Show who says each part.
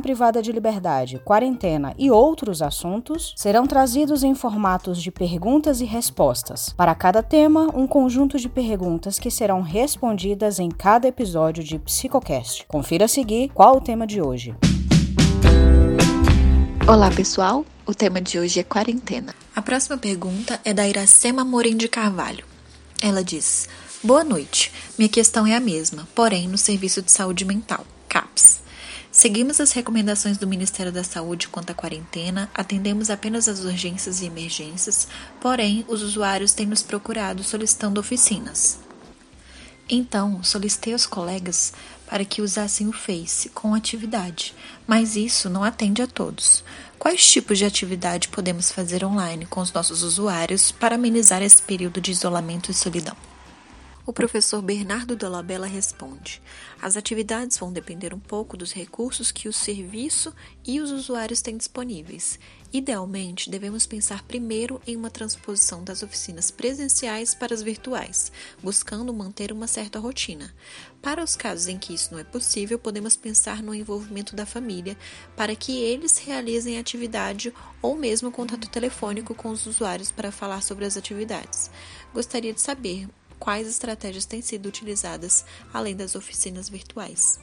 Speaker 1: privada de liberdade, quarentena e outros assuntos serão trazidos em formatos de perguntas e respostas. Para cada tema, um conjunto de perguntas que serão respondidas em cada episódio de Psicocast. Confira a seguir qual o tema de hoje.
Speaker 2: Olá, pessoal. O tema de hoje é quarentena. A próxima pergunta é da Iracema Morim de Carvalho. Ela diz: Boa noite. Minha questão é a mesma, porém no Serviço de Saúde Mental, CAPS. Seguimos as recomendações do Ministério da Saúde quanto à quarentena, atendemos apenas as urgências e emergências, porém, os usuários têm nos procurado solicitando oficinas. Então, solicitei aos colegas para que usassem o Face com atividade, mas isso não atende a todos. Quais tipos de atividade podemos fazer online com os nossos usuários para amenizar esse período de isolamento e solidão? O professor Bernardo Dolabella responde: As atividades vão depender um pouco dos recursos que o serviço e os usuários têm disponíveis. Idealmente, devemos pensar primeiro em uma transposição das oficinas presenciais para as virtuais, buscando manter uma certa rotina. Para os casos em que isso não é possível, podemos pensar no envolvimento da família para que eles realizem a atividade ou mesmo contato telefônico com os usuários para falar sobre as atividades. Gostaria de saber quais estratégias têm sido utilizadas além das oficinas virtuais.